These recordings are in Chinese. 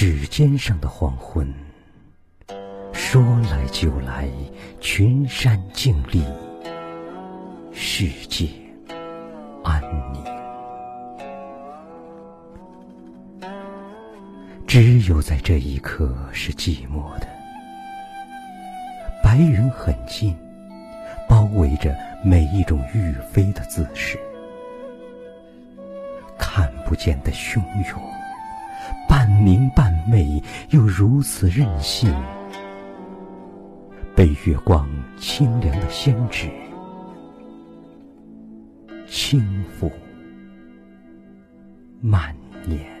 指尖上的黄昏，说来就来，群山静立，世界安宁。只有在这一刻是寂寞的，白云很近，包围着每一种欲飞的姿势，看不见的汹涌，明半昧又如此任性，被月光清凉的仙纸轻抚蔓延。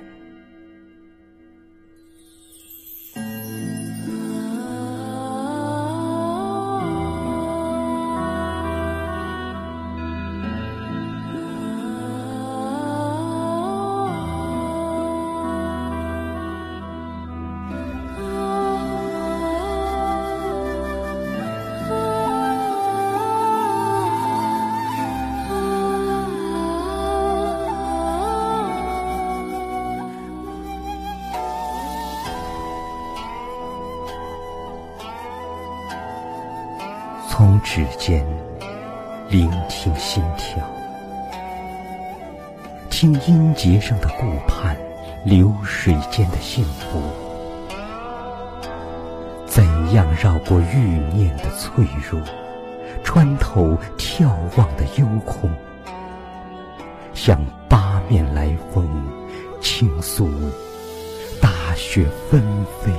从指尖聆听心跳，听音节上的顾盼，流水间的幸福，怎样绕过欲念的脆弱，穿透眺望的幽空，向八面来风倾诉大雪纷飞。